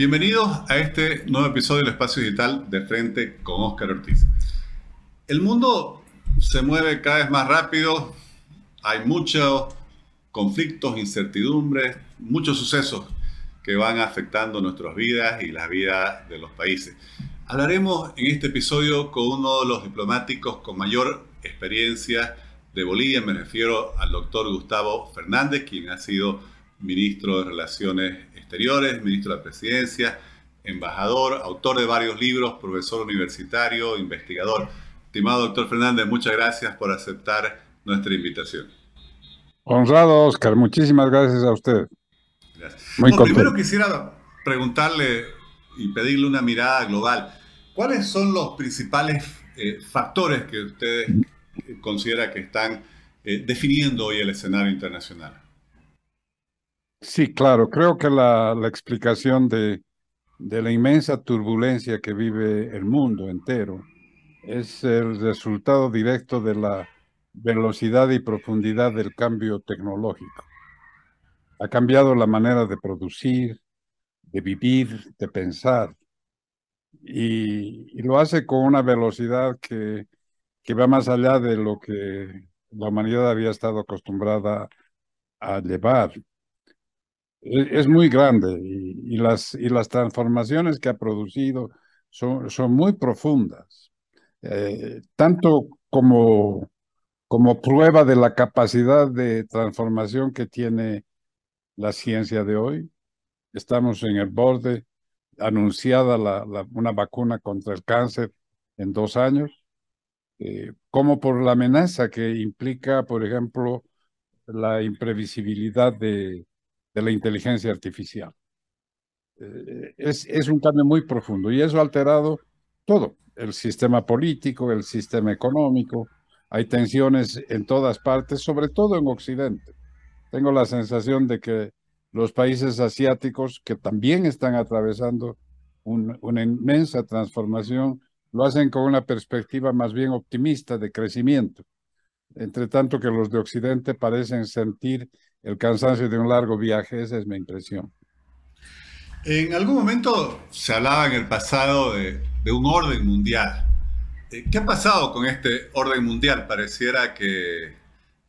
Bienvenidos a este nuevo episodio del Espacio Digital de Frente con Óscar Ortiz. El mundo se mueve cada vez más rápido, hay muchos conflictos, incertidumbres, muchos sucesos que van afectando nuestras vidas y las vidas de los países. Hablaremos en este episodio con uno de los diplomáticos con mayor experiencia de Bolivia, me refiero al doctor Gustavo Fernández, quien ha sido ministro de Relaciones Exteriores, ministro de la Presidencia, embajador, autor de varios libros, profesor universitario, investigador. Estimado doctor Fernández, muchas gracias por aceptar nuestra invitación. Honrado, Oscar. Muchísimas gracias a usted. Gracias. primero quisiera preguntarle y pedirle una mirada global. ¿Cuáles son los principales eh, factores que usted considera que están eh, definiendo hoy el escenario internacional? Sí, claro. Creo que la, explicación de, la inmensa turbulencia que vive el mundo entero es el resultado directo de la velocidad y profundidad del cambio tecnológico. Ha cambiado la manera de producir, de vivir, de pensar, y, y lo hace con una velocidad que, que va más allá de lo que la humanidad había estado acostumbrada a llevar. Es muy grande y, las, y las transformaciones que ha producido son, son muy profundas, eh, tanto como, como prueba de la capacidad de transformación que tiene la ciencia de hoy. Estamos en el borde, anunciada la, una vacuna contra el cáncer en dos años, eh, como por la amenaza que implica, por ejemplo, la imprevisibilidad de, de la inteligencia artificial. Eh, es, es un cambio muy profundo y eso ha alterado todo, el sistema político, el sistema económico. Hay tensiones en todas partes, sobre todo en Occidente. Tengo la sensación de que los países asiáticos, que también están atravesando una inmensa transformación, lo hacen con una perspectiva más bien optimista de crecimiento entre tanto que los de Occidente parecen sentir el cansancio de un largo viaje, esa es mi impresión. En algún momento se hablaba en el pasado de, un orden mundial. Eh, ¿Qué ha pasado con este orden mundial? Pareciera que,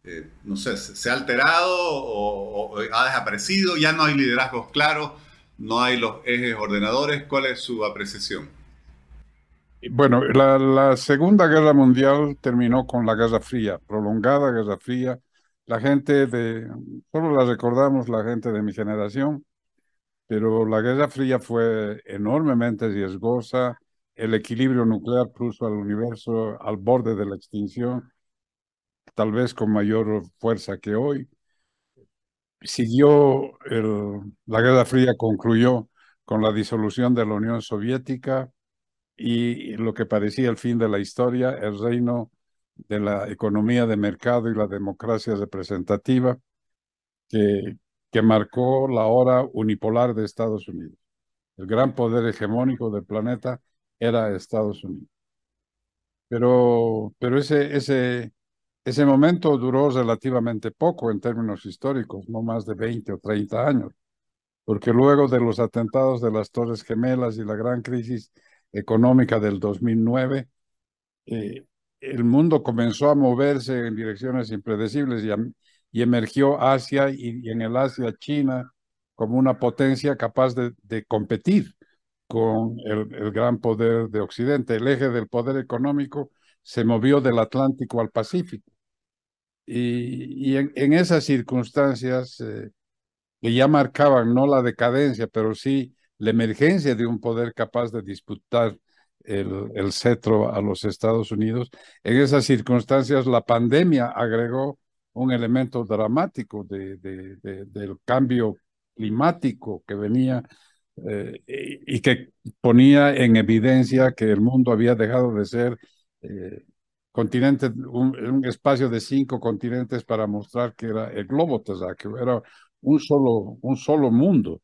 eh, no sé, se ha alterado o, ha desaparecido, ya no hay liderazgos claros, no hay los ejes ordenadores. ¿Cuál es su apreciación? Bueno, la, Segunda Guerra Mundial terminó con la Guerra Fría, prolongada Guerra Fría. La gente de, solo la recordamos la gente de mi generación, pero la Guerra Fría fue enormemente riesgosa. El equilibrio nuclear puso al universo al borde de la extinción, tal vez con mayor fuerza que hoy. Siguió la Guerra Fría, concluyó con la disolución de la Unión Soviética y lo que parecía el fin de la historia, el reino de la economía de mercado y la democracia representativa que, que marcó la hora unipolar de Estados Unidos. El gran poder hegemónico del planeta era Estados Unidos. Pero, pero ese, ese, ese momento duró relativamente poco en términos históricos, no más de 20 o 30 años, porque luego de los atentados de las Torres Gemelas y la gran crisis económica del 2009, eh, el mundo comenzó a moverse en direcciones impredecibles y, emergió Asia y, en el Asia China como una potencia capaz de, competir con el, gran poder de Occidente. El eje del poder económico se movió del Atlántico al Pacífico. Y, en, esas circunstancias eh, que ya marcaban no la decadencia, pero sí la emergencia de un poder capaz de disputar el, cetro a los Estados Unidos. En esas circunstancias, la pandemia agregó un elemento dramático de, de, del cambio climático que venía eh, y que ponía en evidencia que el mundo había dejado de ser eh, continente, un, un, espacio de cinco continentes para mostrar que era el globo terráqueo, era un solo, un solo mundo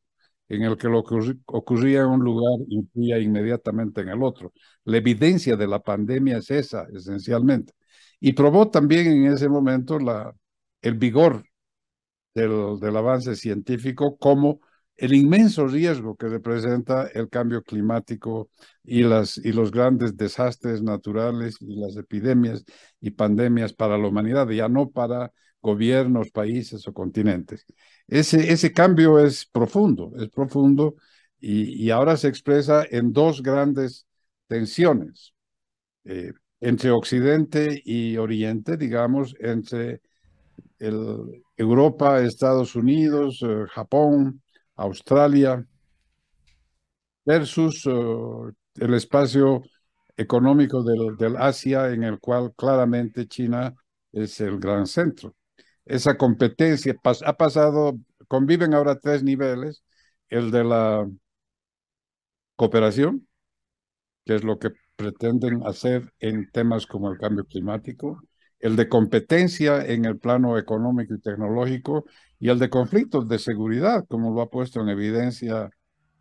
en el que lo que ocurría en un lugar influía inmediatamente en el otro. La evidencia de la pandemia es esa, esencialmente. Y probó también en ese momento el vigor del, avance científico como el inmenso riesgo que representa el cambio climático y los grandes desastres naturales y las epidemias y pandemias para la humanidad, ya no para gobiernos, países o continentes. Ese, ese cambio es profundo, es profundo y, y ahora se expresa en dos grandes tensiones eh, entre Occidente y Oriente, digamos, entre el, Europa, Estados Unidos, eh, Japón, Australia, versus uh, el espacio económico del, del, Asia, en el cual claramente China es el gran centro. Esa competencia ha pasado, conviven ahora tres niveles, el de la cooperación, que es lo que pretenden hacer en temas como el cambio climático, el de competencia en el plano económico y tecnológico y el de conflictos de seguridad, como lo ha puesto en evidencia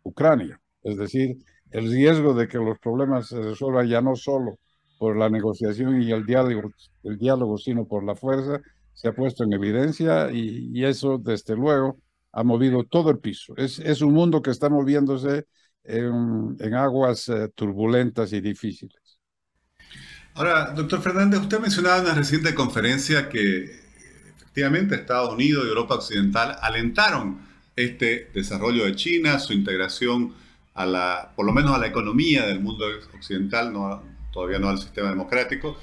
Ucrania. Es decir, el riesgo de que los problemas se resuelvan ya no solo por la negociación y el diálogo, el diálogo sino por la fuerza, se ha puesto en evidencia y, eso, desde luego, ha movido todo el piso. Es, es un mundo que está moviéndose en, aguas eh, turbulentas y difíciles. Ahora, doctor Fernández, usted mencionaba en una reciente conferencia que efectivamente Estados Unidos y Europa Occidental alentaron este desarrollo de China, su integración a la, por lo menos a la economía del mundo occidental, no, todavía no al sistema democrático,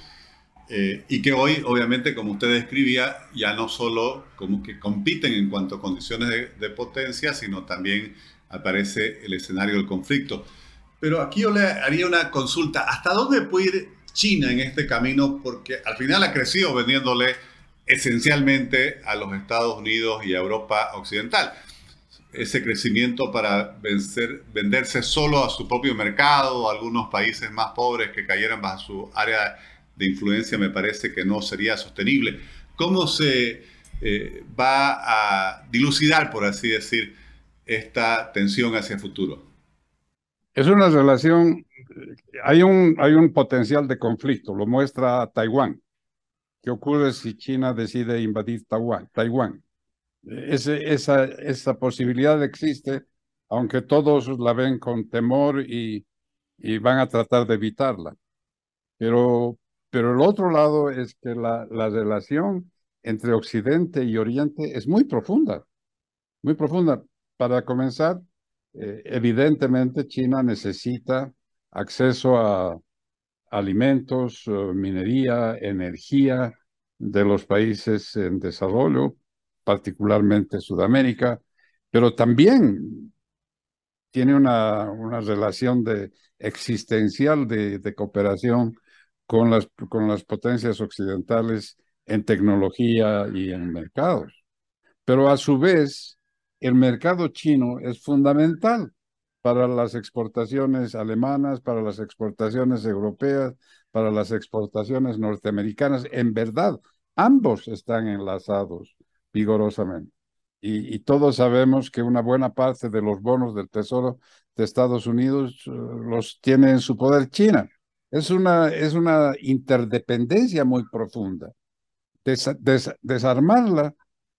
eh, y que hoy, obviamente, como usted describía, ya no solo como que compiten en cuanto a condiciones de, potencia, sino también aparece el escenario del conflicto. Pero aquí yo le haría una consulta, ¿hasta dónde puede ir China en este camino porque al final ha crecido vendiéndole esencialmente a los Estados Unidos y a Europa Occidental. Ese crecimiento para venderse solo a su propio mercado, a algunos países más pobres que cayeran bajo su área de influencia, me parece que no sería sostenible. ¿Cómo se eh, va a dilucidar, por así decir, esta tensión hacia el futuro? Es una relación hay un, hay un potencial de conflicto, lo muestra Taiwán. ¿Qué ocurre si China decide invadir Taiwán? Ese, esa, esa posibilidad existe, aunque todos la ven con temor y, y van a tratar de evitarla. Pero, pero el otro lado es que la, la relación entre Occidente y Oriente es muy profunda, muy profunda. Para comenzar, eh, evidentemente China necesita acceso a alimentos, eh, minería, energía de los países en desarrollo, particularmente Sudamérica, pero también tiene una, una relación de, existencial de, de cooperación con las, con las potencias occidentales en tecnología y en mercados. Pero a su vez, el mercado chino es fundamental para las exportaciones alemanas, para las exportaciones europeas, para las exportaciones norteamericanas. En verdad, ambos están enlazados vigorosamente. Y, todos sabemos que una buena parte de los bonos del Tesoro de Estados Unidos eh, los tiene en su poder China. Es una, es una interdependencia muy profunda. desarmarla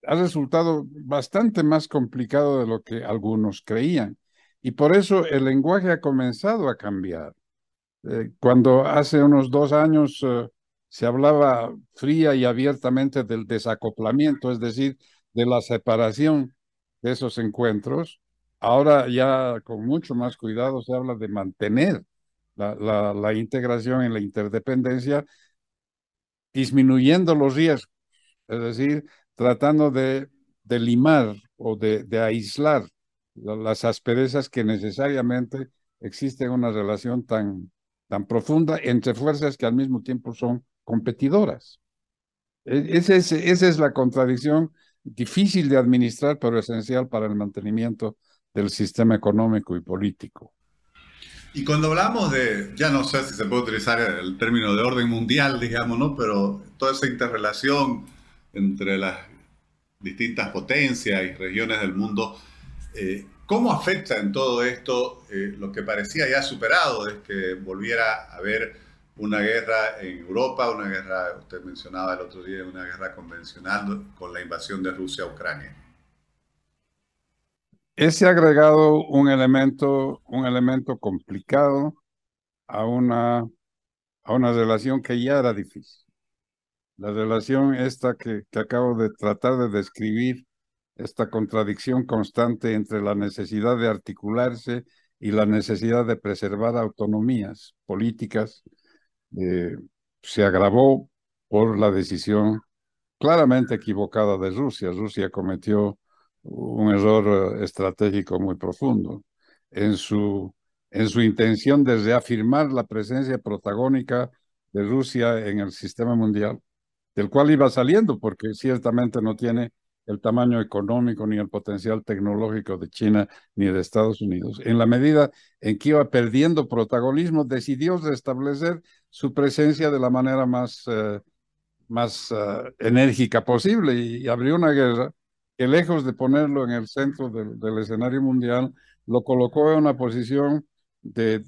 ha resultado bastante más complicado de lo que algunos creían. Y por eso el lenguaje ha comenzado a cambiar. Eh, cuando hace unos dos años eh, se hablaba fría y abiertamente del desacoplamiento, es decir, de la separación de esos encuentros, ahora ya con mucho más cuidado se habla de mantener la, la, integración en la interdependencia, disminuyendo los riesgos, es decir, tratando de, limar o de, aislar las asperezas que necesariamente existen una relación tan, tan profunda entre fuerzas que al mismo tiempo son competidoras. E, es, esa es la contradicción difícil de administrar, pero esencial para el mantenimiento del sistema económico y político. Y cuando hablamos de, ya no sé si se puede utilizar el término de orden mundial, digamos, ¿no? Pero toda esa interrelación entre las distintas potencias y regiones del mundo, eh, ¿Cómo afecta en todo esto eh, lo que parecía ya superado de que volviera a haber una guerra en Europa, una guerra, usted mencionaba el otro día, una guerra convencional con la invasión de Rusia a Ucrania? Ese agregado un elemento, un elemento complicado a una, a una relación que ya era difícil. La relación esta que, que acabo de tratar de describir, esta contradicción constante entre la necesidad de articularse y la necesidad de preservar autonomías políticas, eh, se agravó por la decisión claramente equivocada de Rusia. Rusia cometió un error eh, estratégico muy profundo en su, en su intención de reafirmar la presencia protagónica de Rusia en el sistema mundial, del cual iba saliendo, porque ciertamente no tiene el tamaño económico ni el potencial tecnológico de China ni de Estados Unidos. En la medida en que iba perdiendo protagonismo, decidió restablecer su presencia de la manera más, eh, más eh, enérgica posible y abrió una guerra que lejos de ponerlo en el centro del, escenario mundial, lo colocó en una posición de,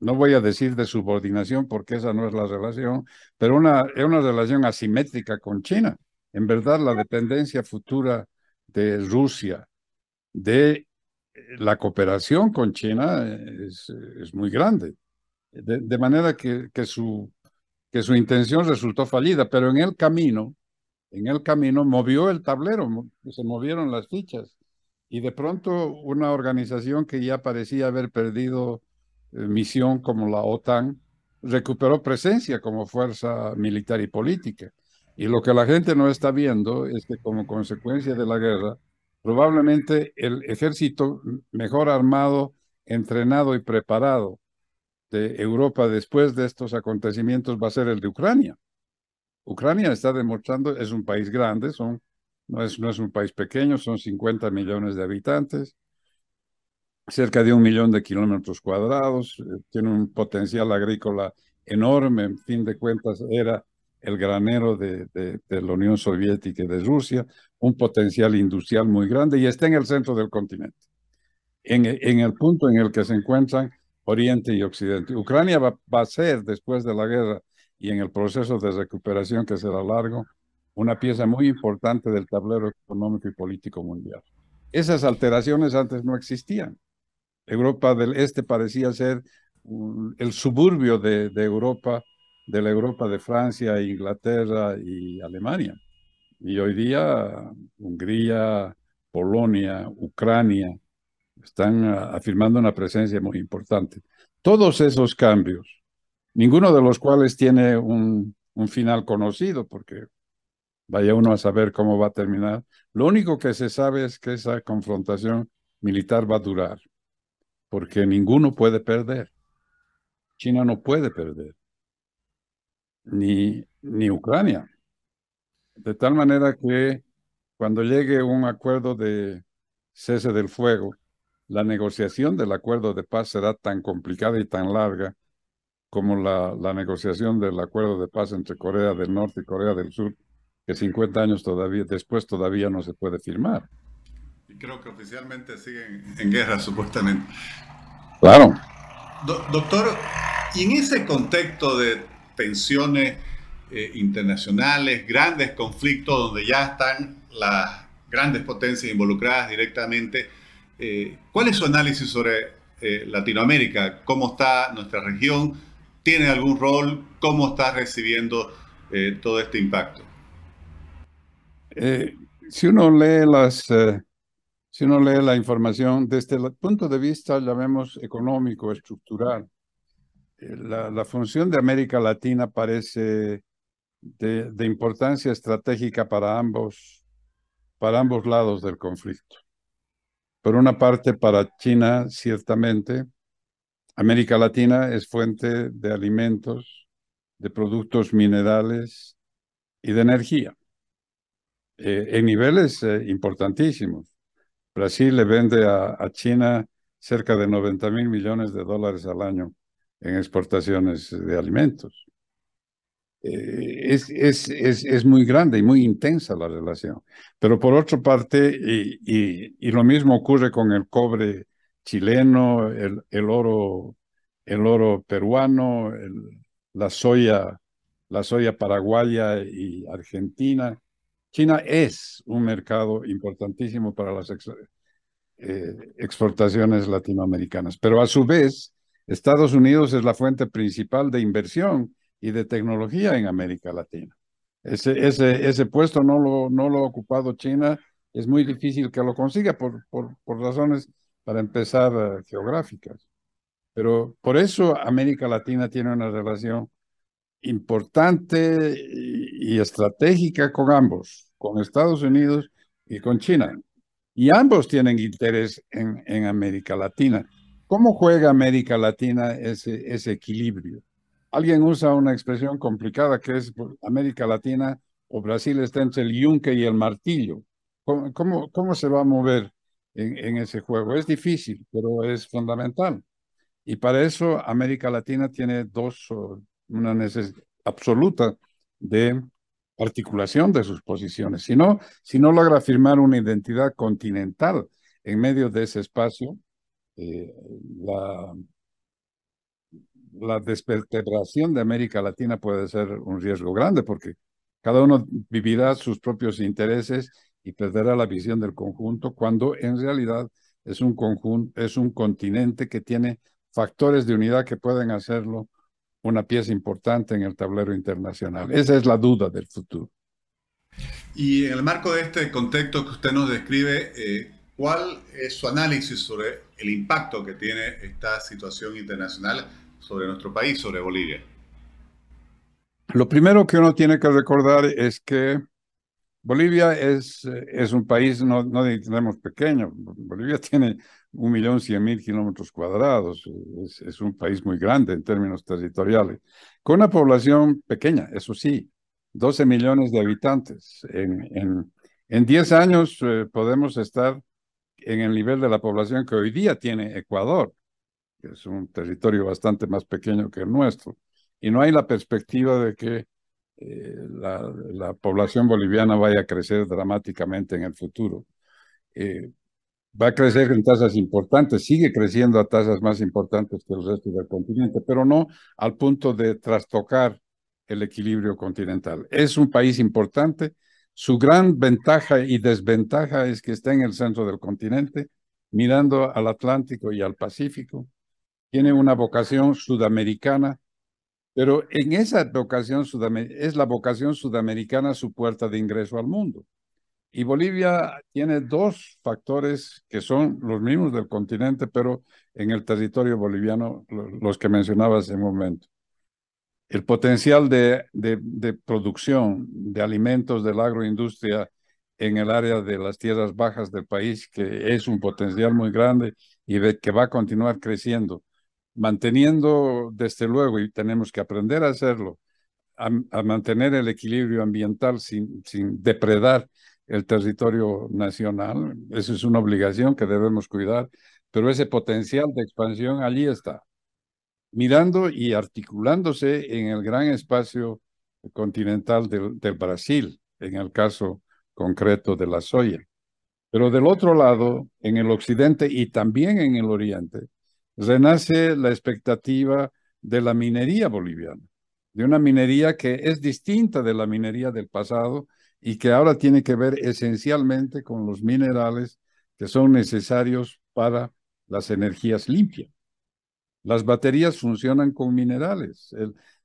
no voy a decir de subordinación porque esa no es la relación, pero una, es una relación asimétrica con China. En verdad, la dependencia futura de Rusia de la cooperación con China es, es muy grande. De, manera que, su, que su intención resultó fallida, pero en el camino en el camino movió el tablero, se movieron las fichas. Y de pronto una organización que ya parecía haber perdido eh, misión como la OTAN, recuperó presencia como fuerza militar y política. Y lo que la gente no está viendo es que como consecuencia de la guerra, probablemente el ejército mejor armado, entrenado y preparado de Europa después de estos acontecimientos va a ser el de Ucrania. Ucrania está demostrando, es un país grande, son, no, es, no es un país pequeño, son 50 millones de habitantes, cerca de un millón de kilómetros cuadrados, eh, tiene un potencial agrícola enorme, en fin de cuentas era el granero de, la Unión Soviética y de Rusia, un potencial industrial muy grande y está en el centro del continente, en, el punto en el que se encuentran Oriente y Occidente. Ucrania va a ser, después de la guerra, y en el proceso de recuperación que será largo, una pieza muy importante del tablero económico y político mundial. Esas alteraciones antes no existían. Europa del Este parecía ser el suburbio de, Europa, de la Europa de Francia, Inglaterra y Alemania. Y hoy día Hungría, Polonia, Ucrania están afirmando una presencia muy importante. Todos esos cambios ninguno de los cuales tiene un, un final conocido, porque vaya uno a saber cómo va a terminar. Lo único que se sabe es que esa confrontación militar va a durar, porque ninguno puede perder. China no puede perder, ni, ni Ucrania. De tal manera que cuando llegue un acuerdo de cese del fuego, la negociación del acuerdo de paz será tan complicada y tan larga como la, la negociación del acuerdo de paz entre Corea del Norte y Corea del Sur, que 50 años todavía después todavía no se puede firmar. Y creo que oficialmente siguen en guerra, supuestamente. Claro. doctor, y en ese contexto de tensiones eh, internacionales, grandes conflictos donde ya están las grandes potencias involucradas directamente, eh, ¿cuál es su análisis sobre eh, Latinoamérica? ¿Cómo está nuestra región? Tiene algún rol? ¿Cómo está recibiendo eh, todo este impacto? Eh, si uno lee las, eh, si uno lee la información desde el punto de vista, llamemos económico, estructural, la, la, función de América Latina parece de, de, importancia estratégica para ambos, para ambos lados del conflicto. Por una parte, para China, ciertamente, América Latina es fuente de alimentos, de productos minerales y de energía eh, en niveles eh, importantísimos. Brasil le vende a, China cerca de 90 mil millones de dólares al año en exportaciones de alimentos. Eh, es, es, es, es, muy grande y muy intensa la relación. Pero por otra parte, y, y, y lo mismo ocurre con el cobre chileno, el, oro, el oro peruano, la soya, la soya paraguaya y argentina. China es un mercado importantísimo para las eh, exportaciones latinoamericanas, pero a su vez, Estados Unidos es la fuente principal de inversión y de tecnología en América Latina. Ese, puesto no lo, ha ocupado China, es muy difícil que lo consiga por razones, para empezar, eh, geográficas. Pero por eso América Latina tiene una relación importante y, estratégica con ambos, con Estados Unidos y con China. Y ambos tienen interés en, en América Latina. ¿Cómo juega América Latina ese, ese equilibrio? Alguien usa una expresión complicada que es América Latina o Brasil está entre el yunque y el martillo. ¿Cómo, cómo, cómo se va a mover en, ese juego? Es difícil, pero es fundamental. Y para eso América Latina tiene dos, una necesidad absoluta de articulación de sus posiciones. Si no, si no logra firmar una identidad continental en medio de ese espacio, eh, la, la desvertebración de América Latina puede ser un riesgo grande porque cada uno vivirá sus propios intereses y perderá la visión del conjunto cuando en realidad es un conjunto, es un continente que tiene factores de unidad que pueden hacerlo una pieza importante en el tablero internacional. Esa es la duda del futuro. Y en el marco de este contexto que usted nos describe, eh, ¿cuál es su análisis sobre el impacto que tiene esta situación internacional sobre nuestro país, sobre Bolivia? Lo primero que uno tiene que recordar es que Bolivia es, es un país, no, no tenemos pequeño, Bolivia tiene un millón cien mil kilómetros cuadrados, es, es, un país muy grande en términos territoriales, con una población pequeña, eso sí, 12 millones de habitantes. En, en, en 10 años eh, podemos estar en el nivel de la población que hoy día tiene Ecuador, que es un territorio bastante más pequeño que el nuestro, y no hay la perspectiva de que eh, la, la, población boliviana vaya a crecer dramáticamente en el futuro. Eh, va a crecer en tasas importantes, sigue creciendo a tasas más importantes que el resto del continente, pero no al punto de trastocar el equilibrio continental. Es un país importante. Su gran ventaja y desventaja es que está en el centro del continente, mirando al Atlántico y al Pacífico. Tiene una vocación sudamericana, pero en esa vocación es la vocación sudamericana su puerta de ingreso al mundo. Y Bolivia tiene dos factores que son los mismos del continente, pero en el territorio boliviano, los que mencionaba hace un momento. El potencial de, de, producción de alimentos de la agroindustria en el área de las tierras bajas del país, que es un potencial muy grande y que va a continuar creciendo, manteniendo desde luego, y tenemos que aprender a hacerlo, a, mantener el equilibrio ambiental sin, sin depredar el territorio nacional. Esa es una obligación que debemos cuidar, pero ese potencial de expansión allí está, mirando y articulándose en el gran espacio continental del, del Brasil, en el caso concreto de la soya. Pero del otro lado, en el occidente y también en el oriente, renace la expectativa de la minería boliviana, de una minería que es distinta de la minería del pasado y que ahora tiene que ver esencialmente con los minerales que son necesarios para las energías limpias. Las baterías funcionan con minerales.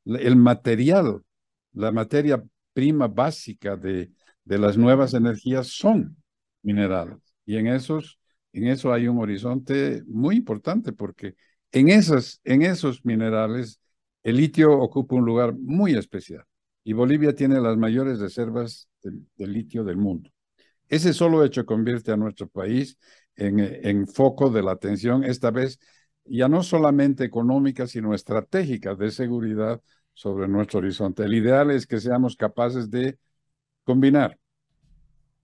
El, material, la materia prima básica de, de las nuevas energías son minerales. Y en, esos, en eso hay un horizonte muy importante porque en, esas, en esos minerales el litio ocupa un lugar muy especial y Bolivia tiene las mayores reservas de, litio del mundo. Ese solo hecho convierte a nuestro país en, en foco de la atención, esta vez ya no solamente económica, sino estratégica de seguridad sobre nuestro horizonte. El ideal es que seamos capaces de combinar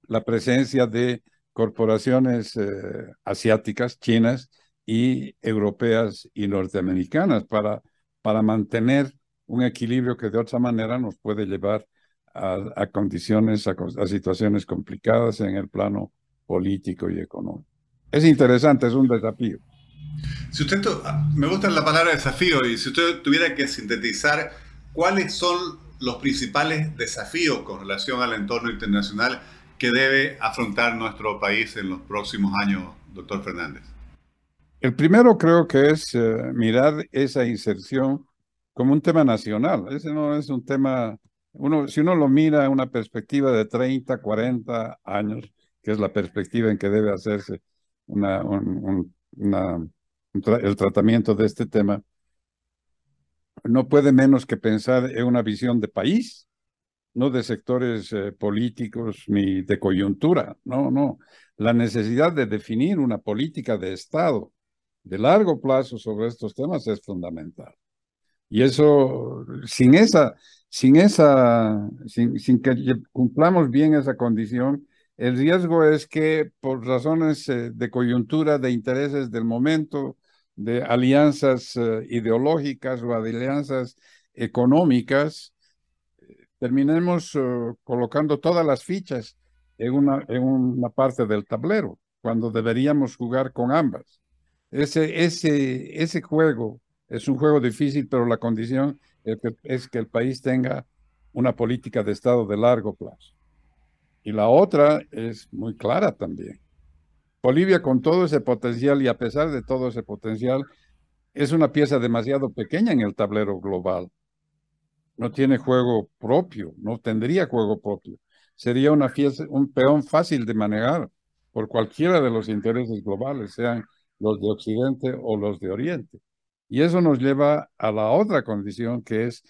la presencia de corporaciones eh, asiáticas, chinas y europeas y norteamericanas para, para mantener un equilibrio que de otra manera nos puede llevar a, condiciones, a, situaciones complicadas en el plano político y económico. Es interesante, es un desafío. Si usted, me gusta la palabra desafío y si usted tuviera que sintetizar cuáles son los principales desafíos con relación al entorno internacional que debe afrontar nuestro país en los próximos años, doctor Fernández? El primero creo que es eh, mirar esa inserción como un tema nacional. Ese no es un tema, uno, si uno lo mira en una perspectiva de 30, 40 años, que es la perspectiva en que debe hacerse una, el tratamiento de este tema, no puede menos que pensar en una visión de país, no de sectores eh, políticos ni de coyuntura, no, no. La necesidad de definir una política de Estado de largo plazo sobre estos temas es fundamental. Y eso, sin esa, sin esa, sin, que cumplamos bien esa condición, el riesgo es que por razones eh, de coyuntura, de intereses del momento, de alianzas eh, ideológicas o alianzas económicas, terminemos eh, colocando todas las fichas en una, en una parte del tablero, cuando deberíamos jugar con ambas. Ese, ese, ese juego es un juego difícil, pero la condición es que el país tenga una política de Estado de largo plazo. Y la otra es muy clara también. Bolivia con todo ese potencial y a pesar de todo ese potencial, es una pieza demasiado pequeña en el tablero global. No tiene juego propio, no tendría juego propio. Sería una pieza, un peón fácil de manejar por cualquiera de los intereses globales, sean los de Occidente o los de Oriente. Y eso nos lleva a la otra condición que es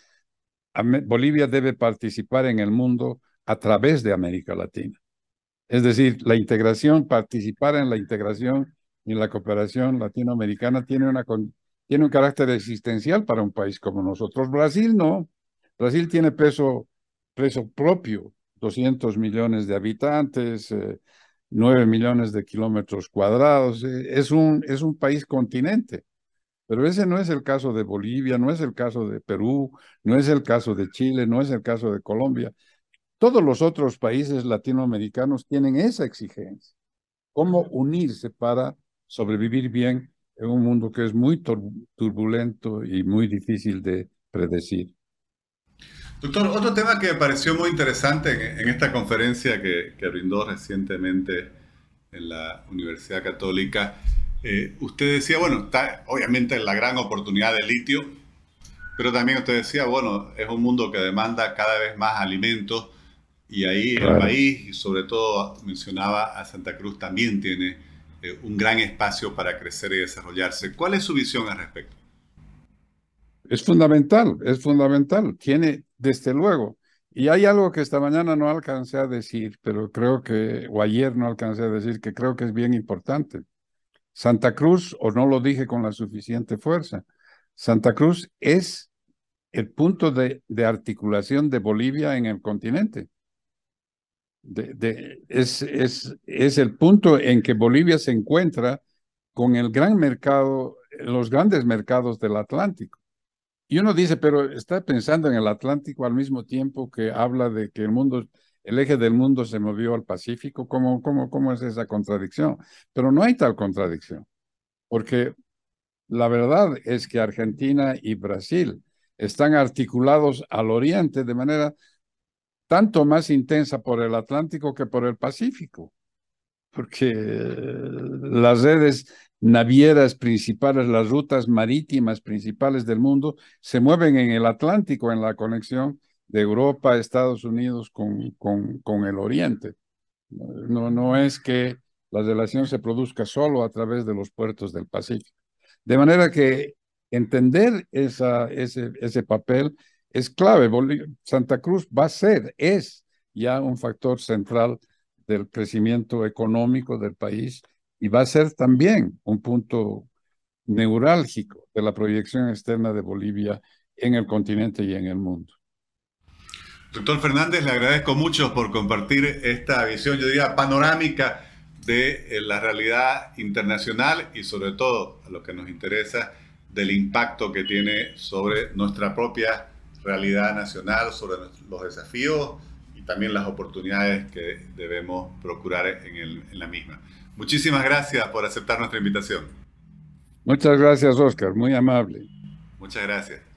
Bolivia debe participar en el mundo a través de América Latina. Es decir, la integración, participar en la integración y la cooperación latinoamericana tiene, una, tiene un carácter existencial para un país como nosotros. Brasil no. Brasil tiene peso, propio, 200 millones de habitantes, 9 eh, millones de kilómetros cuadrados. Eh, es, un, es un país continente. Pero ese no es el caso de Bolivia, no es el caso de Perú, no es el caso de Chile, no es el caso de Colombia. Todos los otros países latinoamericanos tienen esa exigencia. Cómo unirse para sobrevivir bien en un mundo que es muy turbulento y muy difícil de predecir. Doctor, otro tema que me pareció muy interesante en, esta conferencia que, brindó recientemente en la Universidad Católica, eh, usted decía, bueno, está obviamente la gran oportunidad del litio, pero también usted decía, bueno, es un mundo que demanda cada vez más alimentos y ahí el país, y sobre todo mencionaba a Santa Cruz, también tiene eh, un gran espacio para crecer y desarrollarse. ¿Cuál es su visión al respecto? Es fundamental, es fundamental. Tiene, desde luego, y hay algo que esta mañana no alcancé a decir, pero creo que, o ayer no alcancé a decir, que creo que es bien importante. Santa Cruz, o no lo dije con la suficiente fuerza, Santa Cruz es el punto de, articulación de Bolivia en el continente es el punto en que Bolivia se encuentra con el gran mercado, los grandes mercados del Atlántico. Y uno dice, pero está pensando en el Atlántico al mismo tiempo que habla de que el mundo, el eje del mundo se movió al Pacífico. ¿Cómo, cómo, cómo es esa contradicción? Pero no hay tal contradicción, porque la verdad es que Argentina y Brasil están articulados al oriente de manera tanto más intensa por el Atlántico que por el Pacífico, porque las redes navieras principales, las rutas marítimas principales del mundo se mueven en el Atlántico, en la conexión de Europa, Estados Unidos con, con, con el Oriente. No, no es que la relación se produzca solo a través de los puertos del Pacífico. De manera que entender ese, ese papel es clave. Santa Cruz va a ser, es ya un factor central del crecimiento económico del país y va a ser también un punto neurálgico de la proyección externa de Bolivia en el continente y en el mundo. Doctor Fernández, le agradezco mucho por compartir esta visión, yo diría, panorámica de eh, la realidad internacional y sobre todo a lo que nos interesa del impacto que tiene sobre nuestra propia realidad nacional, sobre los desafíos y también las oportunidades que debemos procurar en, en la misma. Muchísimas gracias por aceptar nuestra invitación. Muchas gracias, Oscar. Muy amable. Muchas gracias.